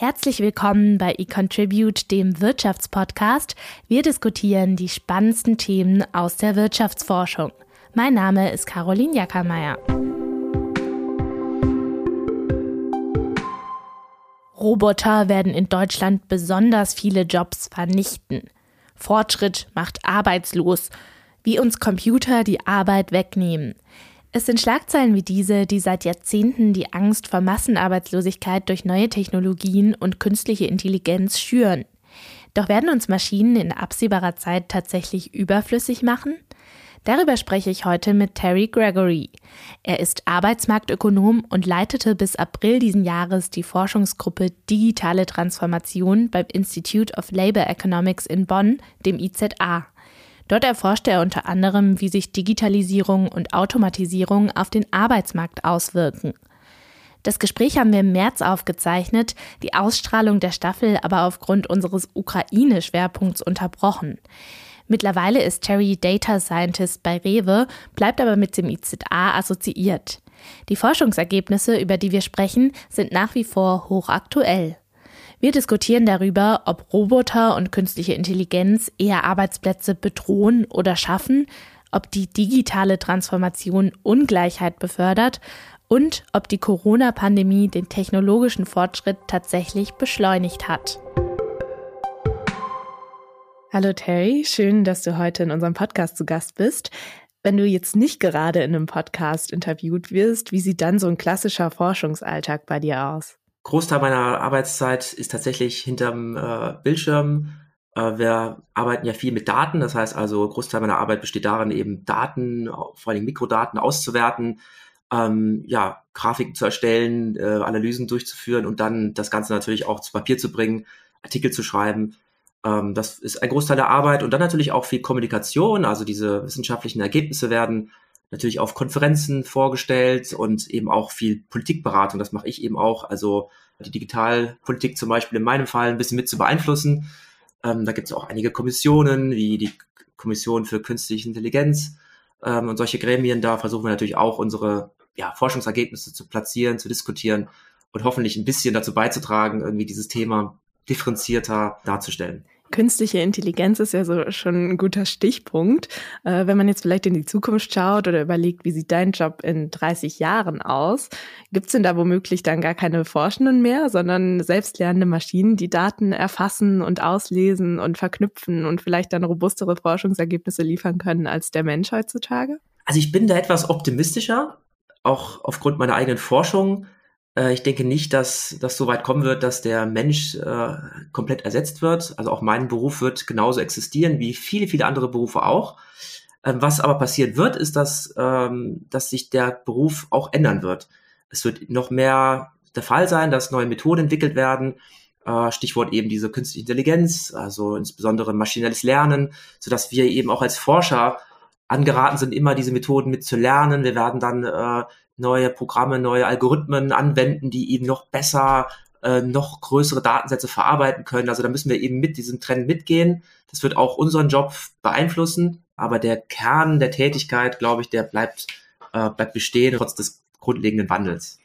Herzlich willkommen bei eContribute, dem Wirtschaftspodcast. Wir diskutieren die spannendsten Themen aus der Wirtschaftsforschung. Mein Name ist Caroline Jackermeier. Roboter werden in Deutschland besonders viele Jobs vernichten. Fortschritt macht arbeitslos, wie uns Computer die Arbeit wegnehmen. Es sind Schlagzeilen wie diese, die seit Jahrzehnten die Angst vor Massenarbeitslosigkeit durch neue Technologien und künstliche Intelligenz schüren. Doch werden uns Maschinen in absehbarer Zeit tatsächlich überflüssig machen? Darüber spreche ich heute mit Terry Gregory. Er ist Arbeitsmarktökonom und leitete bis April diesen Jahres die Forschungsgruppe Digitale Transformation beim Institute of Labor Economics in Bonn, dem IZA. Dort erforschte er unter anderem, wie sich Digitalisierung und Automatisierung auf den Arbeitsmarkt auswirken. Das Gespräch haben wir im März aufgezeichnet, die Ausstrahlung der Staffel aber aufgrund unseres Ukraine-Schwerpunkts unterbrochen. Mittlerweile ist Terry Data Scientist bei Rewe, bleibt aber mit dem IZA assoziiert. Die Forschungsergebnisse, über die wir sprechen, sind nach wie vor hochaktuell. Wir diskutieren darüber, ob Roboter und künstliche Intelligenz eher Arbeitsplätze bedrohen oder schaffen, ob die digitale Transformation Ungleichheit befördert und ob die Corona-Pandemie den technologischen Fortschritt tatsächlich beschleunigt hat. Hallo Terry, schön, dass du heute in unserem Podcast zu Gast bist. Wenn du jetzt nicht gerade in einem Podcast interviewt wirst, wie sieht dann so ein klassischer Forschungsalltag bei dir aus? Großteil meiner Arbeitszeit ist tatsächlich hinterm äh, Bildschirm. Äh, wir arbeiten ja viel mit Daten, das heißt also, Großteil meiner Arbeit besteht darin, eben Daten, vor allem Mikrodaten auszuwerten, ähm, ja, Grafiken zu erstellen, äh, Analysen durchzuführen und dann das Ganze natürlich auch zu Papier zu bringen, Artikel zu schreiben. Ähm, das ist ein Großteil der Arbeit und dann natürlich auch viel Kommunikation, also diese wissenschaftlichen Ergebnisse werden natürlich auf Konferenzen vorgestellt und eben auch viel Politikberatung. Das mache ich eben auch. Also die Digitalpolitik zum Beispiel in meinem Fall ein bisschen mit zu beeinflussen. Ähm, da gibt es auch einige Kommissionen, wie die Kommission für künstliche Intelligenz ähm, und solche Gremien. Da versuchen wir natürlich auch unsere ja, Forschungsergebnisse zu platzieren, zu diskutieren und hoffentlich ein bisschen dazu beizutragen, irgendwie dieses Thema differenzierter darzustellen. Künstliche Intelligenz ist ja so schon ein guter Stichpunkt. Äh, wenn man jetzt vielleicht in die Zukunft schaut oder überlegt, wie sieht dein Job in 30 Jahren aus, gibt es denn da womöglich dann gar keine Forschenden mehr, sondern selbstlernende Maschinen, die Daten erfassen und auslesen und verknüpfen und vielleicht dann robustere Forschungsergebnisse liefern können als der Mensch heutzutage? Also ich bin da etwas optimistischer, auch aufgrund meiner eigenen Forschung. Äh, ich denke nicht, dass das so weit kommen wird, dass der Mensch äh, komplett ersetzt wird. Also auch mein Beruf wird genauso existieren wie viele, viele andere Berufe auch. Ähm, was aber passieren wird, ist, dass, ähm, dass sich der Beruf auch ändern wird. Es wird noch mehr der Fall sein, dass neue Methoden entwickelt werden. Äh, Stichwort eben diese künstliche Intelligenz, also insbesondere maschinelles Lernen, so dass wir eben auch als Forscher angeraten sind, immer diese Methoden mitzulernen. Wir werden dann äh, neue Programme, neue Algorithmen anwenden, die eben noch besser äh, noch größere Datensätze verarbeiten können. Also da müssen wir eben mit diesem Trend mitgehen. Das wird auch unseren Job beeinflussen, aber der Kern der Tätigkeit, glaube ich, der bleibt, äh, bleibt bestehen, trotz des grundlegenden Wandels.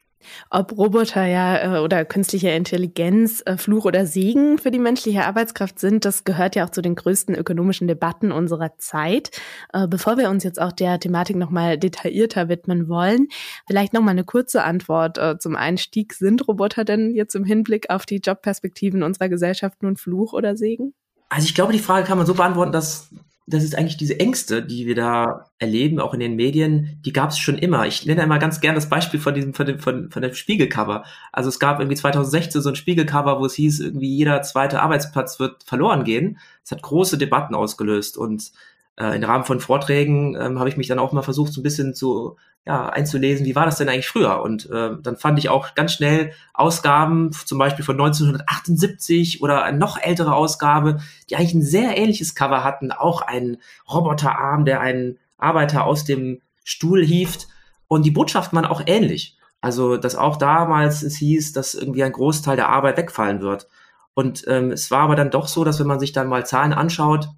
Ob Roboter ja äh, oder künstliche Intelligenz äh, Fluch oder Segen für die menschliche Arbeitskraft sind, das gehört ja auch zu den größten ökonomischen Debatten unserer Zeit. Äh, bevor wir uns jetzt auch der Thematik nochmal detaillierter widmen wollen, vielleicht nochmal eine kurze Antwort zum Einstieg. Sind Roboter denn jetzt im Hinblick auf die Jobperspektiven unserer Gesellschaft nun Fluch oder Segen? Also ich glaube, die Frage kann man so beantworten, dass das ist eigentlich diese Ängste, die wir da erleben, auch in den Medien, die gab es schon immer. Ich nenne einmal ganz gern das Beispiel von diesem, von dem, von, von dem Spiegelcover. Also es gab irgendwie 2016 so ein Spiegelcover, wo es hieß, irgendwie jeder zweite Arbeitsplatz wird verloren gehen. Es hat große Debatten ausgelöst und äh, im Rahmen von Vorträgen ähm, habe ich mich dann auch mal versucht, so ein bisschen zu ja, einzulesen, wie war das denn eigentlich früher? Und äh, dann fand ich auch ganz schnell Ausgaben, zum Beispiel von 1978 oder eine noch ältere Ausgabe, die eigentlich ein sehr ähnliches Cover hatten, auch einen Roboterarm, der einen Arbeiter aus dem Stuhl hieft. Und die Botschaften waren auch ähnlich. Also, dass auch damals es hieß, dass irgendwie ein Großteil der Arbeit wegfallen wird. Und ähm, es war aber dann doch so, dass wenn man sich dann mal Zahlen anschaut,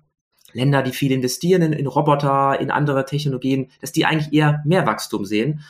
Länder, die viel investieren in, in Roboter, in andere Technologien, dass die eigentlich eher mehr Wachstum sehen.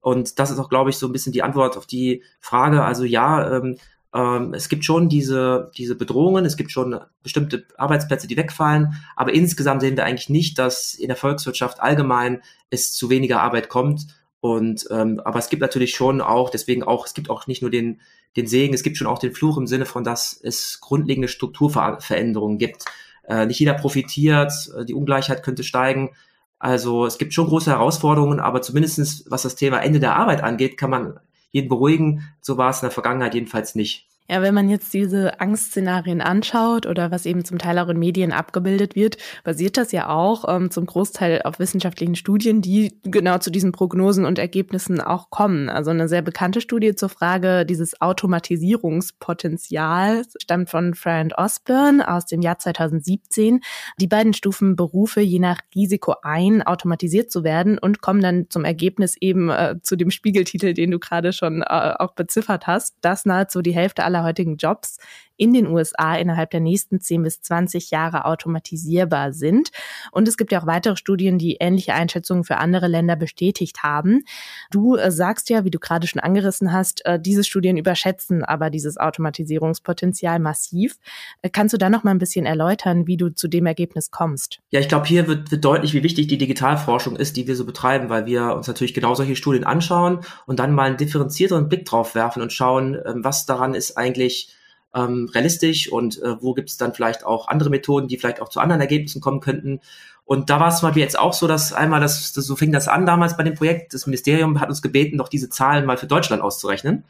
Und das ist auch, glaube ich, so ein bisschen die Antwort auf die Frage. Also ja, ähm, Ähm, es gibt schon diese, diese Bedrohungen, es gibt schon bestimmte Arbeitsplätze, die wegfallen, aber insgesamt sehen wir eigentlich nicht, dass in der Volkswirtschaft allgemein es zu weniger Arbeit kommt. Und ähm, aber es gibt natürlich schon auch, deswegen auch, es gibt auch nicht nur den, den Segen, es gibt schon auch den Fluch im Sinne von, dass es grundlegende Strukturveränderungen gibt. Äh, nicht jeder profitiert, äh, die Ungleichheit könnte steigen. Also es gibt schon große Herausforderungen, aber zumindestens was das Thema Ende der Arbeit angeht, kann man jeden beruhigen. So war es in der Vergangenheit jedenfalls nicht. Ja, wenn man jetzt diese Angstszenarien anschaut oder was eben zum Teil auch in Medien abgebildet wird, basiert das ja auch ähm, zum Großteil auf wissenschaftlichen Studien, die genau zu diesen Prognosen und Ergebnissen auch kommen. Also eine sehr bekannte Studie zur Frage dieses Automatisierungspotenzials stammt von Frank Osborne aus dem Jahr 2017. Die beiden stufen Berufe je nach Risiko ein, automatisiert zu werden und kommen dann zum Ergebnis eben äh, zu dem Spiegeltitel, den du gerade schon äh, auch beziffert hast, dass nahezu die Hälfte aller aller heutigen Jobs in den USA innerhalb der nächsten 10 bis 20 Jahre automatisierbar sind. Und es gibt ja auch weitere Studien, die ähnliche Einschätzungen für andere Länder bestätigt haben. Du äh, sagst ja, wie du gerade schon angerissen hast, äh, diese Studien überschätzen aber dieses Automatisierungspotenzial massiv. Äh, kannst du da noch mal ein bisschen erläutern, wie du zu dem Ergebnis kommst? Ja, ich glaube, hier wird, wird deutlich, wie wichtig die Digitalforschung ist, die wir so betreiben, weil wir uns natürlich genau solche Studien anschauen und dann mal einen differenzierteren Blick drauf werfen und schauen, ähm, was daran ist eigentlich ähm, realistisch und äh, wo gibt es dann vielleicht auch andere Methoden, die vielleicht auch zu anderen Ergebnissen kommen könnten. Und da war es zum Beispiel jetzt auch so, dass einmal, das, das, so fing das an damals bei dem Projekt, das Ministerium hat uns gebeten, doch diese Zahlen mal für Deutschland auszurechnen.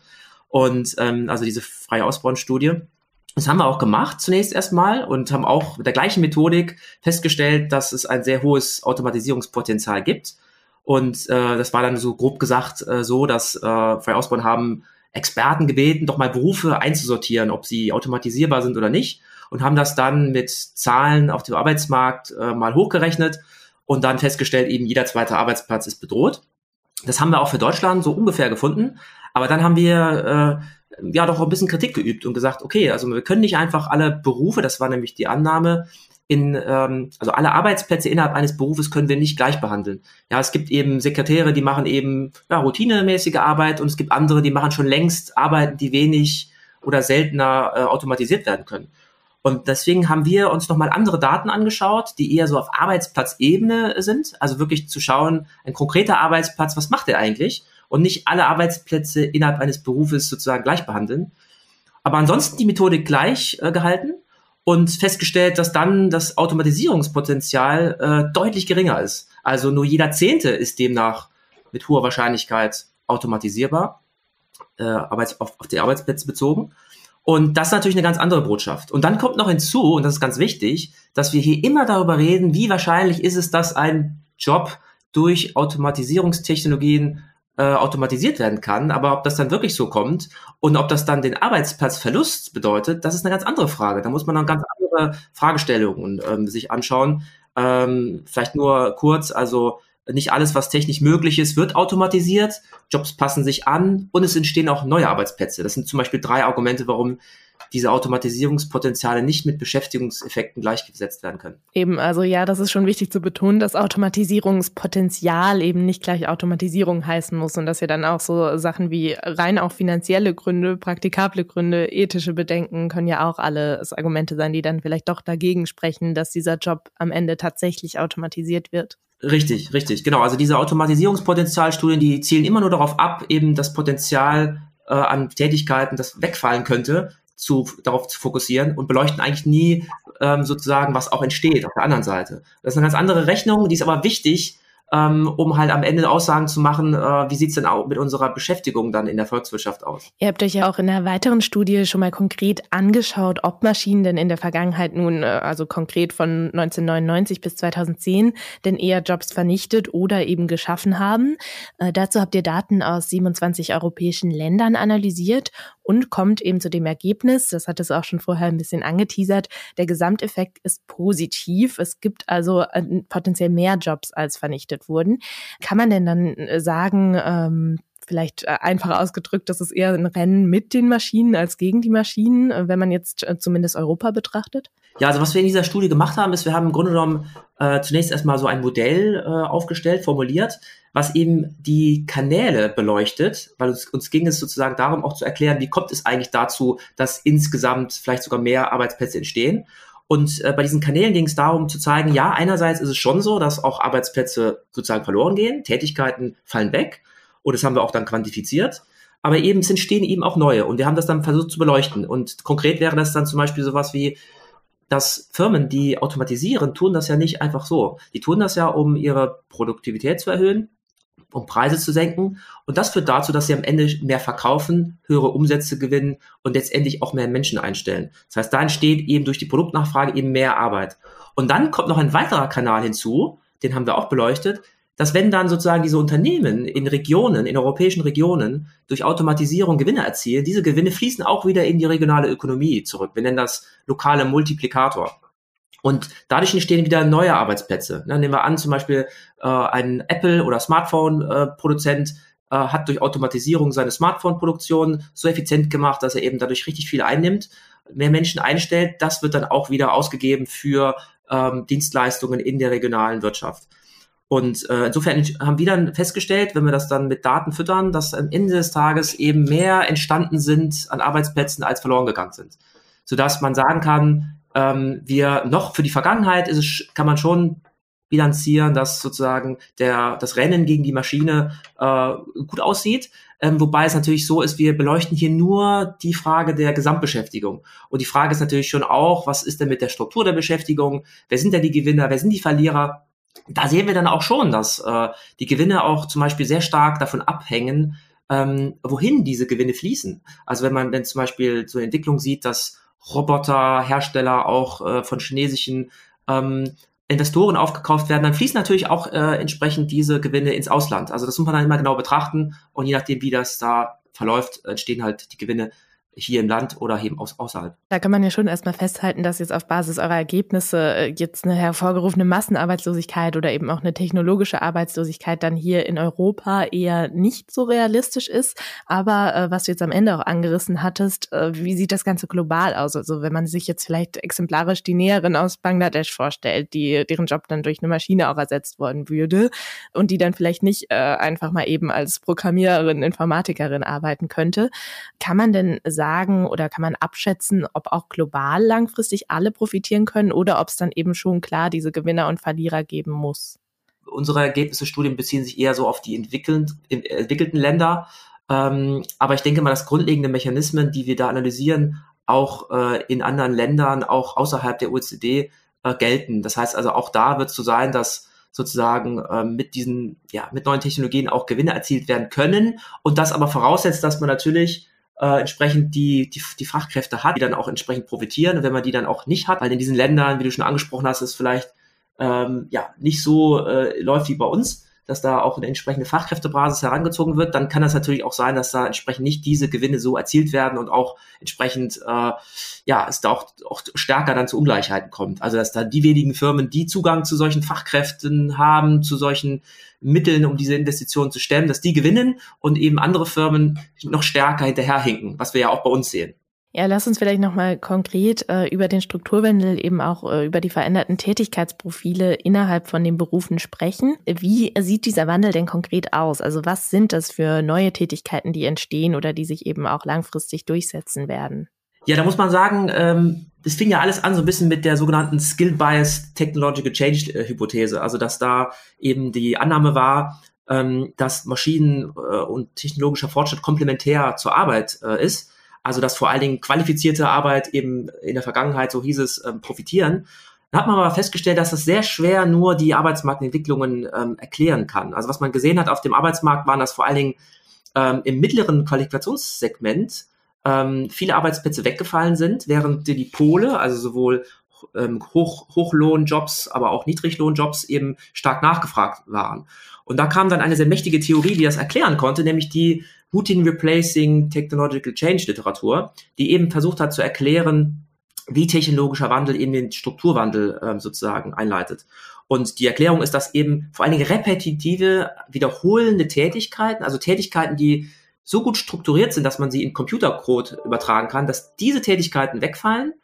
Und ähm, also diese freie Ausbauenstudie. Das haben wir auch gemacht zunächst erstmal und haben auch mit der gleichen Methodik festgestellt, dass es ein sehr hohes Automatisierungspotenzial gibt. Und äh, das war dann so grob gesagt äh, so, dass äh, Freie Ausbauen haben Experten gebeten, doch mal Berufe einzusortieren, ob sie automatisierbar sind oder nicht und haben das dann mit Zahlen auf dem Arbeitsmarkt äh, mal hochgerechnet und dann festgestellt, eben jeder zweite Arbeitsplatz ist bedroht. Das haben wir auch für Deutschland so ungefähr gefunden, aber dann haben wir äh, ja doch ein bisschen Kritik geübt und gesagt, okay, also wir können nicht einfach alle Berufe, das war nämlich die Annahme, in, ähm, also alle Arbeitsplätze innerhalb eines Berufes können wir nicht gleich behandeln. Ja, es gibt eben Sekretäre, die machen eben ja, routinemäßige Arbeit und es gibt andere, die machen schon längst Arbeiten, die wenig oder seltener äh, automatisiert werden können. Und deswegen haben wir uns nochmal andere Daten angeschaut, die eher so auf Arbeitsplatzebene sind. Also wirklich zu schauen, ein konkreter Arbeitsplatz, was macht er eigentlich? Und nicht alle Arbeitsplätze innerhalb eines Berufes sozusagen gleich behandeln. Aber ansonsten die Methodik gleich äh, gehalten und festgestellt, dass dann das Automatisierungspotenzial äh, deutlich geringer ist. Also nur jeder Zehnte ist demnach mit hoher Wahrscheinlichkeit automatisierbar, äh, Arbeits auf, auf die Arbeitsplätze bezogen. Und das ist natürlich eine ganz andere Botschaft. Und dann kommt noch hinzu, und das ist ganz wichtig, dass wir hier immer darüber reden, wie wahrscheinlich ist es, dass ein Job durch Automatisierungstechnologien äh, automatisiert werden kann. Aber ob das dann wirklich so kommt und ob das dann den Arbeitsplatzverlust bedeutet, das ist eine ganz andere Frage. Da muss man dann ganz andere Fragestellungen ähm, sich anschauen. Ähm, vielleicht nur kurz, also nicht alles, was technisch möglich ist, wird automatisiert. Jobs passen sich an und es entstehen auch neue Arbeitsplätze. Das sind zum Beispiel drei Argumente, warum diese Automatisierungspotenziale nicht mit Beschäftigungseffekten gleichgesetzt werden können. Eben, also ja, das ist schon wichtig zu betonen, dass Automatisierungspotenzial eben nicht gleich Automatisierung heißen muss und dass ja dann auch so Sachen wie rein auch finanzielle Gründe, praktikable Gründe, ethische Bedenken können ja auch alles Argumente sein, die dann vielleicht doch dagegen sprechen, dass dieser Job am Ende tatsächlich automatisiert wird. Richtig, richtig, genau. Also diese Automatisierungspotenzialstudien, die zielen immer nur darauf ab, eben das Potenzial äh, an Tätigkeiten, das wegfallen könnte, zu, darauf zu fokussieren und beleuchten eigentlich nie ähm, sozusagen, was auch entsteht auf der anderen Seite. Das ist eine ganz andere Rechnung, die ist aber wichtig, ähm, um halt am Ende Aussagen zu machen, äh, wie sieht's denn auch mit unserer Beschäftigung dann in der Volkswirtschaft aus. Ihr habt euch ja auch in einer weiteren Studie schon mal konkret angeschaut, ob Maschinen denn in der Vergangenheit nun, äh, also konkret von 1999 bis 2010, denn eher Jobs vernichtet oder eben geschaffen haben. Äh, dazu habt ihr Daten aus 27 europäischen Ländern analysiert und kommt eben zu dem Ergebnis, das hat es auch schon vorher ein bisschen angeteasert, der Gesamteffekt ist positiv. Es gibt also äh, potenziell mehr Jobs als vernichtet wurden. Kann man denn dann äh, sagen, ähm, vielleicht äh, einfacher ausgedrückt, das ist eher ein Rennen mit den Maschinen als gegen die Maschinen, wenn man jetzt zumindest Europa betrachtet? Ja, also was wir in dieser Studie gemacht haben, ist, wir haben im Grunde genommen äh, zunächst erstmal so ein Modell äh, aufgestellt, formuliert, was eben die Kanäle beleuchtet, weil uns, uns ging es sozusagen darum, auch zu erklären, wie kommt es eigentlich dazu, dass insgesamt vielleicht sogar mehr Arbeitsplätze entstehen. Und äh, bei diesen Kanälen ging es darum zu zeigen, ja, einerseits ist es schon so, dass auch Arbeitsplätze sozusagen verloren gehen, Tätigkeiten fallen weg und das haben wir auch dann quantifiziert. Aber eben es entstehen eben auch neue und wir haben das dann versucht zu beleuchten. Und konkret wäre das dann zum Beispiel sowas wie, dass Firmen, die automatisieren, tun das ja nicht einfach so. Die tun das ja, um ihre Produktivität zu erhöhen, um Preise zu senken. Und das führt dazu, dass sie am Ende mehr verkaufen, höhere Umsätze gewinnen und letztendlich auch mehr Menschen einstellen. Das heißt, da entsteht eben durch die Produktnachfrage eben mehr Arbeit. Und dann kommt noch ein weiterer Kanal hinzu, den haben wir auch beleuchtet, dass wenn dann sozusagen diese Unternehmen in Regionen, in europäischen Regionen durch Automatisierung Gewinne erzielen, diese Gewinne fließen auch wieder in die regionale Ökonomie zurück. Wir nennen das lokale Multiplikator. Und dadurch entstehen wieder neue Arbeitsplätze. Ne, nehmen wir an, zum Beispiel äh, ein Apple- oder Smartphone-Produzent äh, hat durch Automatisierung seine Smartphone-Produktion so effizient gemacht, dass er eben dadurch richtig viel einnimmt, mehr Menschen einstellt. Das wird dann auch wieder ausgegeben für ähm, Dienstleistungen in der regionalen Wirtschaft. Und äh, insofern haben wir dann festgestellt, wenn wir das dann mit Daten füttern, dass am Ende des Tages eben mehr entstanden sind an Arbeitsplätzen, als verloren gegangen sind. Sodass man sagen kann, ähm, wir noch für die Vergangenheit ist es, kann man schon bilanzieren, dass sozusagen der, das Rennen gegen die Maschine äh, gut aussieht. Ähm, wobei es natürlich so ist, wir beleuchten hier nur die Frage der Gesamtbeschäftigung. Und die Frage ist natürlich schon auch, was ist denn mit der Struktur der Beschäftigung? Wer sind denn die Gewinner? Wer sind die Verlierer? Da sehen wir dann auch schon, dass äh, die Gewinne auch zum Beispiel sehr stark davon abhängen, ähm, wohin diese Gewinne fließen. Also wenn man wenn zum Beispiel so eine Entwicklung sieht, dass Roboterhersteller auch äh, von chinesischen ähm, Investoren aufgekauft werden, dann fließen natürlich auch äh, entsprechend diese Gewinne ins Ausland. Also das muss man dann immer genau betrachten und je nachdem, wie das da verläuft, entstehen halt die Gewinne hier im Land oder eben aus, außerhalb. Da kann man ja schon erstmal festhalten, dass jetzt auf Basis eurer Ergebnisse äh, jetzt eine hervorgerufene Massenarbeitslosigkeit oder eben auch eine technologische Arbeitslosigkeit dann hier in Europa eher nicht so realistisch ist. Aber äh, was du jetzt am Ende auch angerissen hattest, äh, wie sieht das Ganze global aus? Also wenn man sich jetzt vielleicht exemplarisch die Näherin aus Bangladesch vorstellt, die deren Job dann durch eine Maschine auch ersetzt worden würde und die dann vielleicht nicht äh, einfach mal eben als Programmiererin, Informatikerin arbeiten könnte, kann man denn sagen, sagen oder kann man abschätzen, ob auch global langfristig alle profitieren können oder ob es dann eben schon klar diese Gewinner und Verlierer geben muss? Unsere Ergebnisse Studien beziehen sich eher so auf die entwickelten Länder. Ähm, aber ich denke mal, dass grundlegende Mechanismen, die wir da analysieren, auch äh, in anderen Ländern, auch außerhalb der OECD äh, gelten. Das heißt also, auch da wird es so sein, dass sozusagen äh, mit diesen, ja, mit neuen Technologien auch Gewinne erzielt werden können. Und das aber voraussetzt, dass man natürlich äh, entsprechend die, die, die Fachkräfte hat, die dann auch entsprechend profitieren. Und wenn man die dann auch nicht hat, weil in diesen Ländern, wie du schon angesprochen hast, es vielleicht ähm, ja nicht so äh, läuft wie bei uns, dass da auch eine entsprechende Fachkräftebasis herangezogen wird, dann kann das natürlich auch sein, dass da entsprechend nicht diese Gewinne so erzielt werden und auch entsprechend, äh, ja, es da auch, auch stärker dann zu Ungleichheiten kommt. Also dass da die wenigen Firmen, die Zugang zu solchen Fachkräften haben, zu solchen Mitteln, um diese Investitionen zu stemmen, dass die gewinnen und eben andere Firmen noch stärker hinterherhinken, was wir ja auch bei uns sehen. Ja, lass uns vielleicht nochmal konkret äh, über den Strukturwandel, eben auch äh, über die veränderten Tätigkeitsprofile innerhalb von den Berufen sprechen. Wie sieht dieser Wandel denn konkret aus? Also was sind das für neue Tätigkeiten, die entstehen oder die sich eben auch langfristig durchsetzen werden? Ja, da muss man sagen, ähm, das fing ja alles an so ein bisschen mit der sogenannten Skill Bias Technological Change äh, Hypothese. Also dass da eben die Annahme war, ähm, dass Maschinen äh, und technologischer Fortschritt komplementär zur Arbeit äh, ist also dass vor allen Dingen qualifizierte Arbeit eben in der Vergangenheit, so hieß es, ähm, profitieren. Da hat man aber festgestellt, dass das sehr schwer nur die Arbeitsmarktentwicklungen ähm, erklären kann. Also was man gesehen hat auf dem Arbeitsmarkt waren, dass vor allen Dingen ähm, im mittleren Qualifikationssegment ähm, viele Arbeitsplätze weggefallen sind, während die Pole, also sowohl ähm, Hoch, Hochlohnjobs, aber auch Niedriglohnjobs eben stark nachgefragt waren. Und da kam dann eine sehr mächtige Theorie, die das erklären konnte, nämlich die Routine Replacing Technological Change Literatur, die eben versucht hat zu erklären, wie technologischer Wandel eben den Strukturwandel ähm, sozusagen einleitet. Und die Erklärung ist, dass eben vor allen Dingen repetitive, wiederholende Tätigkeiten, also Tätigkeiten, die so gut strukturiert sind, dass man sie in Computercode übertragen kann, dass diese Tätigkeiten wegfallen,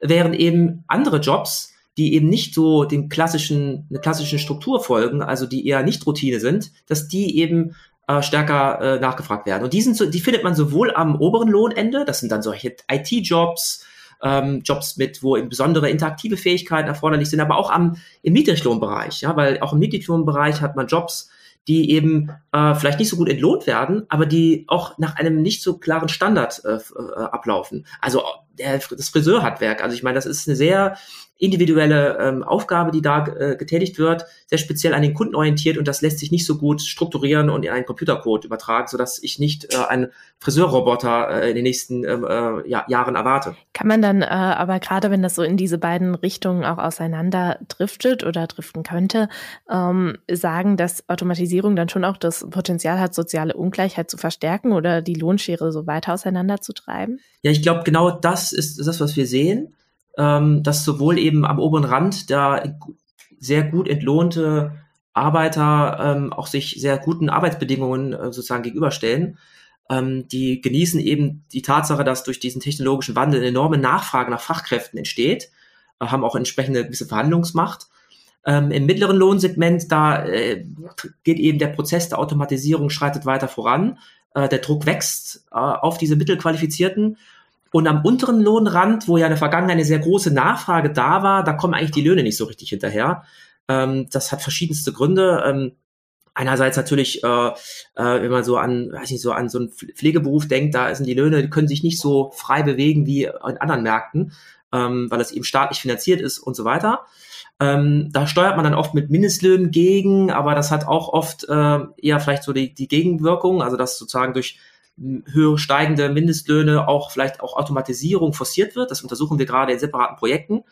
während eben andere Jobs, die eben nicht so den klassischen, eine klassischen Struktur folgen, also die eher nicht Routine sind, dass die eben äh, stärker äh, nachgefragt werden. Und die, sind so, die findet man sowohl am oberen Lohnende, das sind dann solche IT-Jobs, ähm, Jobs mit, wo eben besondere interaktive Fähigkeiten erforderlich sind, aber auch am, im Niedriglohnbereich, ja, weil auch im Niedriglohnbereich hat man Jobs, die eben äh, vielleicht nicht so gut entlohnt werden, aber die auch nach einem nicht so klaren Standard äh, äh, ablaufen. Also der, das Friseurhandwerk, also ich meine, das ist eine sehr individuelle ähm, Aufgabe, die da äh, getätigt wird, sehr speziell an den Kunden orientiert und das lässt sich nicht so gut strukturieren und in einen Computercode übertragen, sodass ich nicht äh, einen Friseurroboter äh, in den nächsten ähm, äh, ja, Jahren erwarte. Kann man dann äh, aber gerade, wenn das so in diese beiden Richtungen auch auseinander driftet oder driften könnte, ähm, sagen, dass Automatisierung dann schon auch das Potenzial hat, soziale Ungleichheit zu verstärken oder die Lohnschere so weiter auseinanderzutreiben? Ja, ich glaube, genau das ist das, was wir sehen ähm, dass sowohl eben am oberen Rand da sehr gut entlohnte Arbeiter ähm, auch sich sehr guten Arbeitsbedingungen äh, sozusagen gegenüberstellen. Ähm, die genießen eben die Tatsache, dass durch diesen technologischen Wandel eine enorme Nachfrage nach Fachkräften entsteht, äh, haben auch entsprechende gewisse Verhandlungsmacht. Ähm, Im mittleren Lohnsegment, da äh, geht eben der Prozess der Automatisierung schreitet weiter voran. Äh, der Druck wächst äh, auf diese Mittelqualifizierten und am unteren Lohnrand, wo ja in der Vergangenheit eine sehr große Nachfrage da war, da kommen eigentlich die Löhne nicht so richtig hinterher. Ähm, das hat verschiedenste Gründe. Ähm, einerseits natürlich, äh, äh, wenn man so an, weiß nicht, so an so einen Pflegeberuf denkt, da sind die Löhne, die können sich nicht so frei bewegen wie in anderen Märkten, ähm, weil es eben staatlich finanziert ist und so weiter. Ähm, da steuert man dann oft mit Mindestlöhnen gegen, aber das hat auch oft äh, eher vielleicht so die, die Gegenwirkung, also dass sozusagen durch höher steigende Mindestlöhne auch vielleicht auch Automatisierung forciert wird. Das untersuchen wir gerade in separaten Projekten.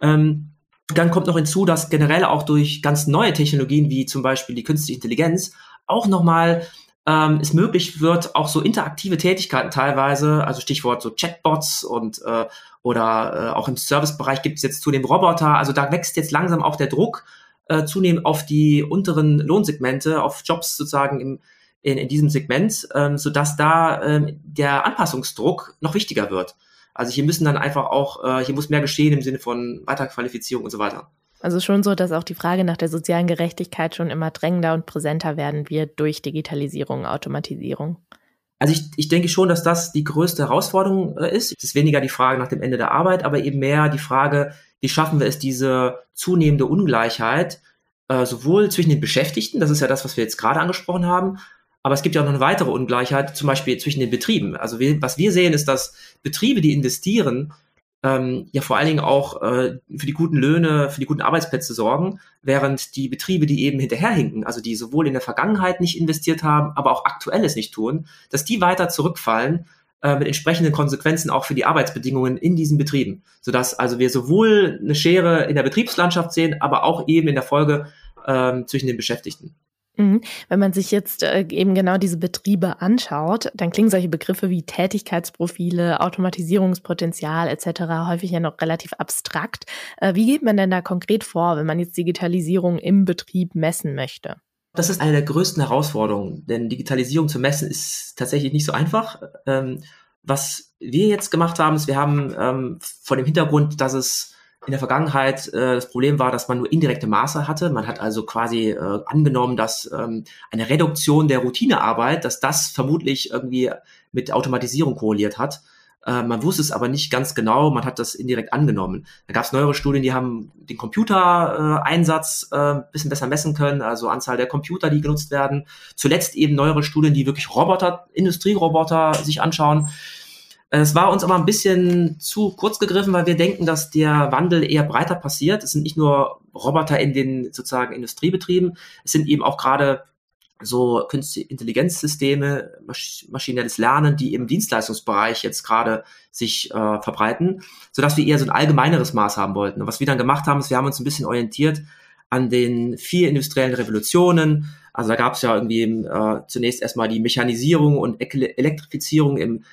Ähm, dann kommt noch hinzu, dass generell auch durch ganz neue Technologien wie zum Beispiel die künstliche Intelligenz auch nochmal ähm, es möglich wird, auch so interaktive Tätigkeiten teilweise, also Stichwort so Chatbots und äh, oder äh, auch im Servicebereich gibt es jetzt zudem Roboter. Also da wächst jetzt langsam auch der Druck äh, zunehmend auf die unteren Lohnsegmente, auf Jobs sozusagen im in, in diesem Segment, ähm, sodass da ähm, der Anpassungsdruck noch wichtiger wird. Also hier müssen dann einfach auch, äh, hier muss mehr geschehen im Sinne von Weiterqualifizierung und so weiter. Also schon so, dass auch die Frage nach der sozialen Gerechtigkeit schon immer drängender und präsenter werden wird durch Digitalisierung, Automatisierung. Also ich, ich denke schon, dass das die größte Herausforderung äh, ist. Es ist weniger die Frage nach dem Ende der Arbeit, aber eben mehr die Frage, wie schaffen wir es, diese zunehmende Ungleichheit äh, sowohl zwischen den Beschäftigten, das ist ja das, was wir jetzt gerade angesprochen haben, aber es gibt ja auch noch eine weitere Ungleichheit, zum Beispiel zwischen den Betrieben. Also wir, was wir sehen, ist, dass Betriebe, die investieren, ähm, ja vor allen Dingen auch äh, für die guten Löhne, für die guten Arbeitsplätze sorgen, während die Betriebe, die eben hinterherhinken, also die sowohl in der Vergangenheit nicht investiert haben, aber auch aktuelles nicht tun, dass die weiter zurückfallen äh, mit entsprechenden Konsequenzen auch für die Arbeitsbedingungen in diesen Betrieben, sodass also wir sowohl eine Schere in der Betriebslandschaft sehen, aber auch eben in der Folge äh, zwischen den Beschäftigten. Mhm. Wenn man sich jetzt äh, eben genau diese Betriebe anschaut, dann klingen solche Begriffe wie Tätigkeitsprofile, Automatisierungspotenzial etc. häufig ja noch relativ abstrakt. Äh, wie geht man denn da konkret vor, wenn man jetzt Digitalisierung im Betrieb messen möchte? Das ist eine der größten Herausforderungen, denn Digitalisierung zu messen ist tatsächlich nicht so einfach. Ähm, was wir jetzt gemacht haben, ist, wir haben ähm, vor dem Hintergrund, dass es in der Vergangenheit äh, das Problem war, dass man nur indirekte Maße hatte. Man hat also quasi äh, angenommen, dass ähm, eine Reduktion der Routinearbeit, dass das vermutlich irgendwie mit Automatisierung korreliert hat. Äh, man wusste es aber nicht ganz genau, man hat das indirekt angenommen. Da gab es neuere Studien, die haben den Computereinsatz äh, äh, bisschen besser messen können, also Anzahl der Computer, die genutzt werden. Zuletzt eben neuere Studien, die wirklich Roboter, Industrieroboter sich anschauen. Es war uns aber ein bisschen zu kurz gegriffen, weil wir denken, dass der Wandel eher breiter passiert. Es sind nicht nur Roboter in den sozusagen Industriebetrieben, es sind eben auch gerade so künstliche Intelligenzsysteme, masch maschinelles Lernen, die im Dienstleistungsbereich jetzt gerade sich äh, verbreiten, sodass wir eher so ein allgemeineres Maß haben wollten. Und was wir dann gemacht haben, ist, wir haben uns ein bisschen orientiert an den vier industriellen Revolutionen. Also da gab es ja irgendwie äh, zunächst erstmal die Mechanisierung und Elektrifizierung im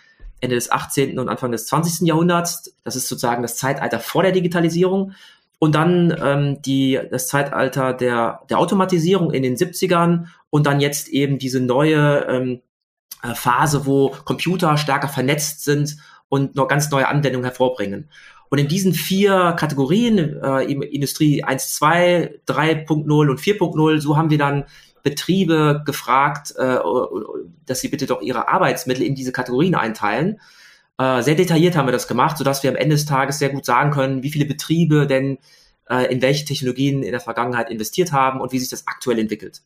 Ende des 18. und Anfang des 20. Jahrhunderts. Das ist sozusagen das Zeitalter vor der Digitalisierung. Und dann ähm, die, das Zeitalter der, der Automatisierung in den 70ern und dann jetzt eben diese neue ähm, äh, Phase, wo Computer stärker vernetzt sind und noch ganz neue Anwendungen hervorbringen. Und in diesen vier Kategorien, äh, Industrie 1, 2, 3.0 und 4.0, so haben wir dann Betriebe gefragt, äh, dass sie bitte doch ihre Arbeitsmittel in diese Kategorien einteilen. Äh, sehr detailliert haben wir das gemacht, sodass wir am Ende des Tages sehr gut sagen können, wie viele Betriebe denn äh, in welche Technologien in der Vergangenheit investiert haben und wie sich das aktuell entwickelt.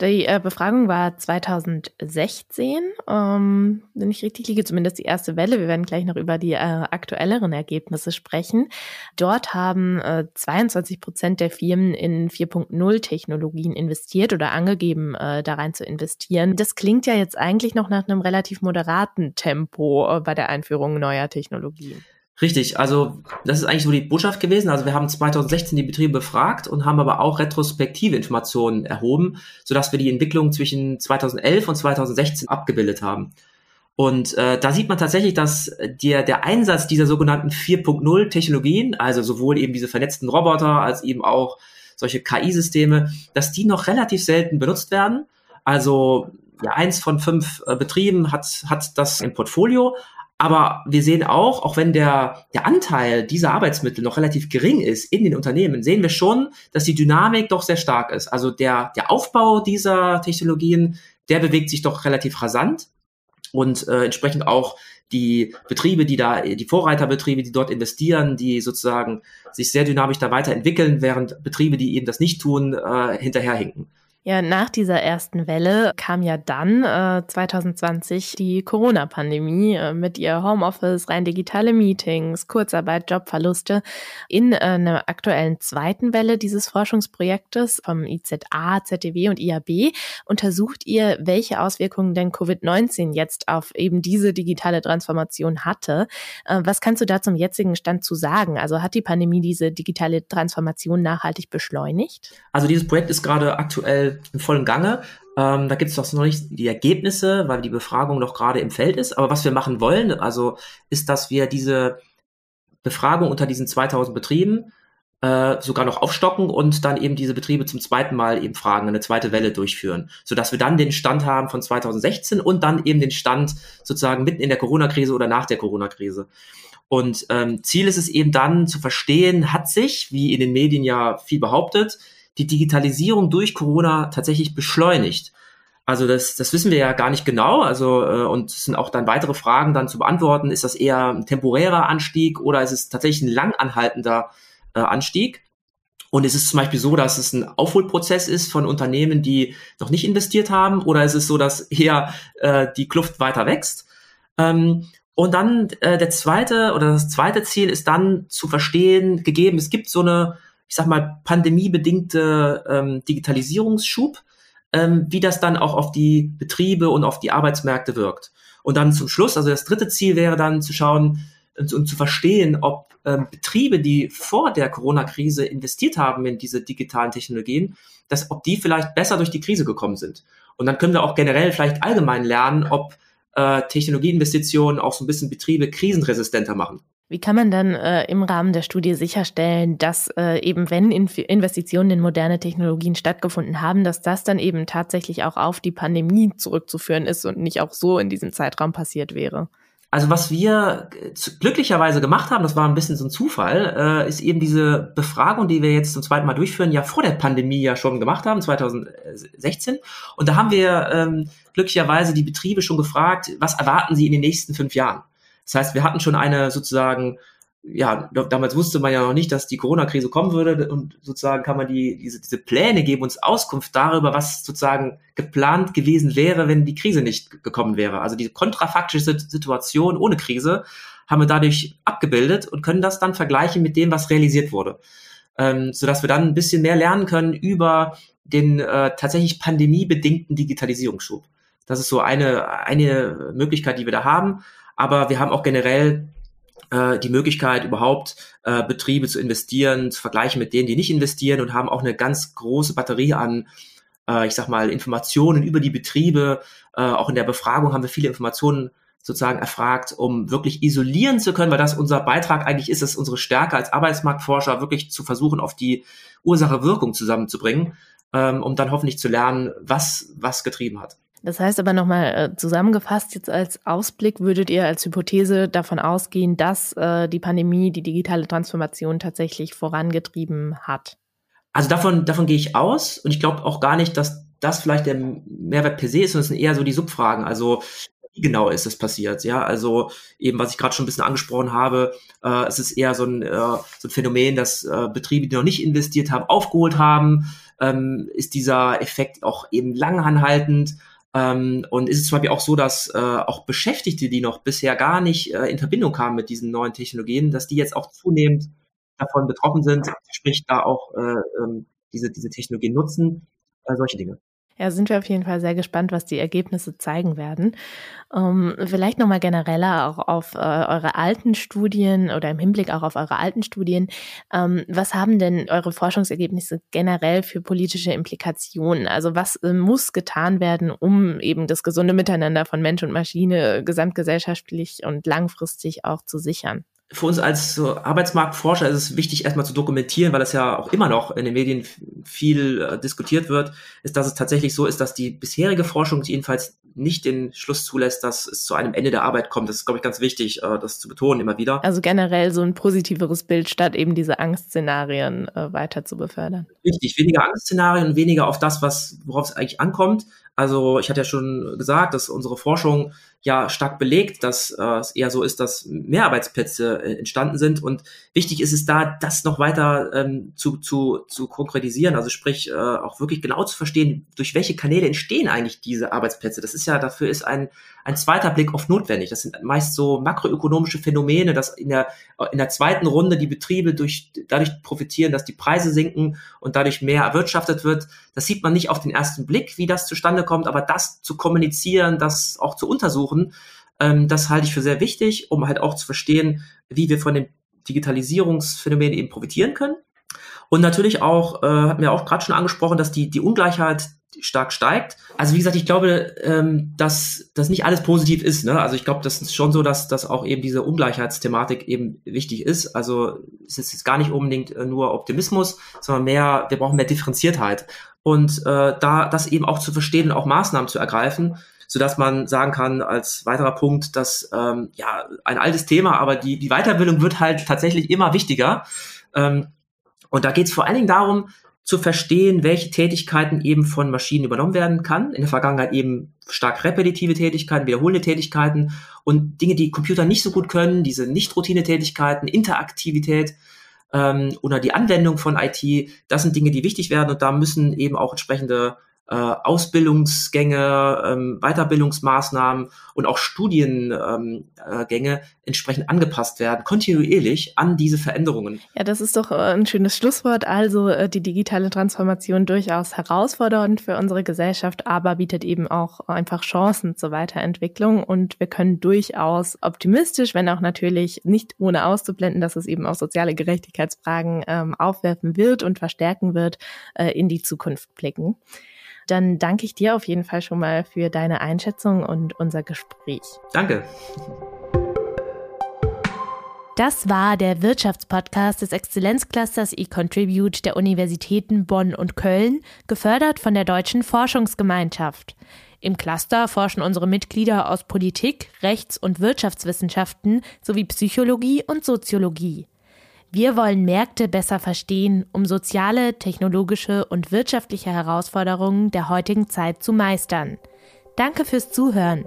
Die äh, Befragung war 2016, ähm, wenn ich richtig liege, zumindest die erste Welle. Wir werden gleich noch über die äh, aktuelleren Ergebnisse sprechen. Dort haben äh, 22 Prozent der Firmen in 4.0 Technologien investiert oder angegeben, äh, da rein zu investieren. Das klingt ja jetzt eigentlich noch nach einem relativ moderaten Tempo äh, bei der Einführung neuer Technologien. Richtig, also das ist eigentlich so die Botschaft gewesen. Also wir haben 2016 die Betriebe befragt und haben aber auch retrospektive Informationen erhoben, sodass wir die Entwicklung zwischen 2011 und 2016 abgebildet haben. Und äh, da sieht man tatsächlich, dass der, der Einsatz dieser sogenannten 4.0 Technologien, also sowohl eben diese vernetzten Roboter als eben auch solche KI-Systeme, dass die noch relativ selten benutzt werden. Also ja, eins von fünf äh, Betrieben hat, hat das im Portfolio, aber wir sehen auch, auch wenn der, der Anteil dieser Arbeitsmittel noch relativ gering ist in den Unternehmen, sehen wir schon, dass die Dynamik doch sehr stark ist. Also der, der Aufbau dieser Technologien, der bewegt sich doch relativ rasant und äh, entsprechend auch die Betriebe, die da, die Vorreiterbetriebe, die dort investieren, die sozusagen sich sehr dynamisch da weiterentwickeln, während Betriebe, die eben das nicht tun, äh, hinterherhinken. Ja, nach dieser ersten Welle kam ja dann äh, 2020 die Corona-Pandemie äh, mit ihr Homeoffice, rein digitale Meetings, Kurzarbeit, Jobverluste. In äh, einer aktuellen zweiten Welle dieses Forschungsprojektes vom IZA, ZDW und IAB untersucht ihr, welche Auswirkungen denn Covid-19 jetzt auf eben diese digitale Transformation hatte. Äh, was kannst du da zum jetzigen Stand zu sagen? Also hat die Pandemie diese digitale Transformation nachhaltig beschleunigt? Also dieses Projekt ist gerade aktuell im vollen Gange. Ähm, da gibt es doch noch nicht die Ergebnisse, weil die Befragung noch gerade im Feld ist. Aber was wir machen wollen, also ist, dass wir diese Befragung unter diesen 2000 Betrieben äh, sogar noch aufstocken und dann eben diese Betriebe zum zweiten Mal eben fragen, eine zweite Welle durchführen, sodass wir dann den Stand haben von 2016 und dann eben den Stand sozusagen mitten in der Corona-Krise oder nach der Corona-Krise. Und ähm, Ziel ist es eben dann zu verstehen, hat sich, wie in den Medien ja viel behauptet, die Digitalisierung durch Corona tatsächlich beschleunigt. Also das, das wissen wir ja gar nicht genau. Also äh, und sind auch dann weitere Fragen dann zu beantworten. Ist das eher ein temporärer Anstieg oder ist es tatsächlich ein langanhaltender äh, Anstieg? Und ist es zum Beispiel so, dass es ein Aufholprozess ist von Unternehmen, die noch nicht investiert haben, oder ist es so, dass eher äh, die Kluft weiter wächst? Ähm, und dann äh, der zweite oder das zweite Ziel ist dann zu verstehen, gegeben, es gibt so eine ich sag mal, pandemiebedingte ähm, Digitalisierungsschub, ähm, wie das dann auch auf die Betriebe und auf die Arbeitsmärkte wirkt. Und dann zum Schluss, also das dritte Ziel wäre dann zu schauen und, und zu verstehen, ob ähm, Betriebe, die vor der Corona-Krise investiert haben in diese digitalen Technologien, dass ob die vielleicht besser durch die Krise gekommen sind. Und dann können wir auch generell vielleicht allgemein lernen, ob äh, Technologieinvestitionen auch so ein bisschen Betriebe krisenresistenter machen. Wie kann man dann äh, im Rahmen der Studie sicherstellen, dass äh, eben wenn in Investitionen in moderne Technologien stattgefunden haben, dass das dann eben tatsächlich auch auf die Pandemie zurückzuführen ist und nicht auch so in diesem Zeitraum passiert wäre? Also was wir glücklicherweise gemacht haben, das war ein bisschen so ein Zufall, äh, ist eben diese Befragung, die wir jetzt zum zweiten Mal durchführen, ja vor der Pandemie ja schon gemacht haben, 2016. Und da haben wir ähm, glücklicherweise die Betriebe schon gefragt, was erwarten sie in den nächsten fünf Jahren? Das heißt, wir hatten schon eine sozusagen, ja, damals wusste man ja noch nicht, dass die Corona-Krise kommen würde und sozusagen kann man die, diese, diese Pläne geben uns Auskunft darüber, was sozusagen geplant gewesen wäre, wenn die Krise nicht gekommen wäre. Also diese kontrafaktische Situation ohne Krise haben wir dadurch abgebildet und können das dann vergleichen mit dem, was realisiert wurde. Ähm, sodass wir dann ein bisschen mehr lernen können über den äh, tatsächlich pandemiebedingten Digitalisierungsschub. Das ist so eine, eine Möglichkeit, die wir da haben aber wir haben auch generell äh, die Möglichkeit, überhaupt äh, Betriebe zu investieren, zu vergleichen mit denen, die nicht investieren und haben auch eine ganz große Batterie an, äh, ich sag mal, Informationen über die Betriebe. Äh, auch in der Befragung haben wir viele Informationen sozusagen erfragt, um wirklich isolieren zu können, weil das unser Beitrag eigentlich ist, ist unsere Stärke als Arbeitsmarktforscher wirklich zu versuchen, auf die Ursache-Wirkung zusammenzubringen, ähm, um dann hoffentlich zu lernen, was was getrieben hat. Das heißt aber nochmal äh, zusammengefasst, jetzt als Ausblick würdet ihr als Hypothese davon ausgehen, dass äh, die Pandemie die digitale Transformation tatsächlich vorangetrieben hat? Also davon, davon gehe ich aus und ich glaube auch gar nicht, dass das vielleicht der Mehrwert per se ist, sondern es sind eher so die Subfragen. Also wie genau ist das passiert? Ja, also eben, was ich gerade schon ein bisschen angesprochen habe, äh, es ist eher so ein, äh, so ein Phänomen, dass äh, Betriebe, die noch nicht investiert haben, aufgeholt haben. Ähm, ist dieser Effekt auch eben langanhaltend? Ähm, und ist es zum Beispiel auch so, dass äh, auch Beschäftigte, die noch bisher gar nicht äh, in Verbindung kamen mit diesen neuen Technologien, dass die jetzt auch zunehmend davon betroffen sind, sprich da auch äh, ähm, diese, diese Technologien nutzen, äh, solche Dinge. Ja, sind wir auf jeden Fall sehr gespannt, was die Ergebnisse zeigen werden. Ähm, vielleicht nochmal genereller auch auf äh, eure alten Studien oder im Hinblick auch auf eure alten Studien. Ähm, was haben denn eure Forschungsergebnisse generell für politische Implikationen? Also was äh, muss getan werden, um eben das gesunde Miteinander von Mensch und Maschine gesamtgesellschaftlich und langfristig auch zu sichern? Für uns als Arbeitsmarktforscher ist es wichtig, erstmal zu dokumentieren, weil das ja auch immer noch in den Medien viel äh, diskutiert wird, ist, dass es tatsächlich so ist, dass die bisherige Forschung jedenfalls nicht den Schluss zulässt, dass es zu einem Ende der Arbeit kommt. Das ist, glaube ich, ganz wichtig, äh, das zu betonen immer wieder. Also generell so ein positiveres Bild, statt eben diese Angstszenarien äh, weiter zu befördern. Richtig, weniger Angstszenarien und weniger auf das, was, worauf es eigentlich ankommt. Also ich hatte ja schon gesagt, dass unsere Forschung ja stark belegt, dass äh, es eher so ist, dass mehr Arbeitsplätze äh, entstanden sind. Und wichtig ist es da, das noch weiter ähm, zu, zu, zu konkretisieren, also sprich äh, auch wirklich genau zu verstehen, durch welche Kanäle entstehen eigentlich diese Arbeitsplätze. Das ist ja, dafür ist ein, ein zweiter Blick oft notwendig. Das sind meist so makroökonomische Phänomene, dass in der, in der zweiten Runde die Betriebe durch, dadurch profitieren, dass die Preise sinken und dadurch mehr erwirtschaftet wird. Das sieht man nicht auf den ersten Blick, wie das zustande kommt, aber das zu kommunizieren, das auch zu untersuchen, ähm, das halte ich für sehr wichtig, um halt auch zu verstehen, wie wir von den Digitalisierungsphänomenen eben profitieren können. Und natürlich auch, äh, hat mir auch gerade schon angesprochen, dass die, die Ungleichheit stark steigt. Also wie gesagt, ich glaube, ähm, dass das nicht alles positiv ist. Ne? Also ich glaube, das ist schon so, dass, dass auch eben diese Ungleichheitsthematik eben wichtig ist. Also es ist jetzt gar nicht unbedingt äh, nur Optimismus, sondern mehr, wir brauchen mehr Differenziertheit. Und äh, da das eben auch zu verstehen und auch Maßnahmen zu ergreifen, so dass man sagen kann als weiterer Punkt, dass ähm, ja ein altes Thema, aber die die Weiterbildung wird halt tatsächlich immer wichtiger. Ähm, und da geht es vor allen Dingen darum, zu verstehen, welche Tätigkeiten eben von Maschinen übernommen werden kann. In der Vergangenheit eben stark repetitive Tätigkeiten, wiederholende Tätigkeiten und Dinge, die Computer nicht so gut können, diese Nicht-Routine-Tätigkeiten, Interaktivität ähm, oder die Anwendung von IT, das sind Dinge, die wichtig werden und da müssen eben auch entsprechende äh, Ausbildungsgänge, ähm, Weiterbildungsmaßnahmen und auch Studiengänge ähm, äh, entsprechend angepasst werden, kontinuierlich an diese Veränderungen. Ja, das ist doch äh, ein schönes Schlusswort. Also äh, die digitale Transformation durchaus herausfordernd für unsere Gesellschaft, aber bietet eben auch einfach Chancen zur Weiterentwicklung und wir können durchaus optimistisch, wenn auch natürlich nicht ohne auszublenden, dass es eben auch soziale Gerechtigkeitsfragen ähm, aufwerfen wird und verstärken wird, äh, in die Zukunft blicken. Dann danke ich dir auf jeden Fall schon mal für deine Einschätzung und unser Gespräch. Danke. Das war der Wirtschaftspodcast des Exzellenzclusters eContribute der Universitäten Bonn und Köln, gefördert von der Deutschen Forschungsgemeinschaft. Im Cluster forschen unsere Mitglieder aus Politik, Rechts- und Wirtschaftswissenschaften sowie Psychologie und Soziologie. Wir wollen Märkte besser verstehen, um soziale, technologische und wirtschaftliche Herausforderungen der heutigen Zeit zu meistern. Danke fürs Zuhören.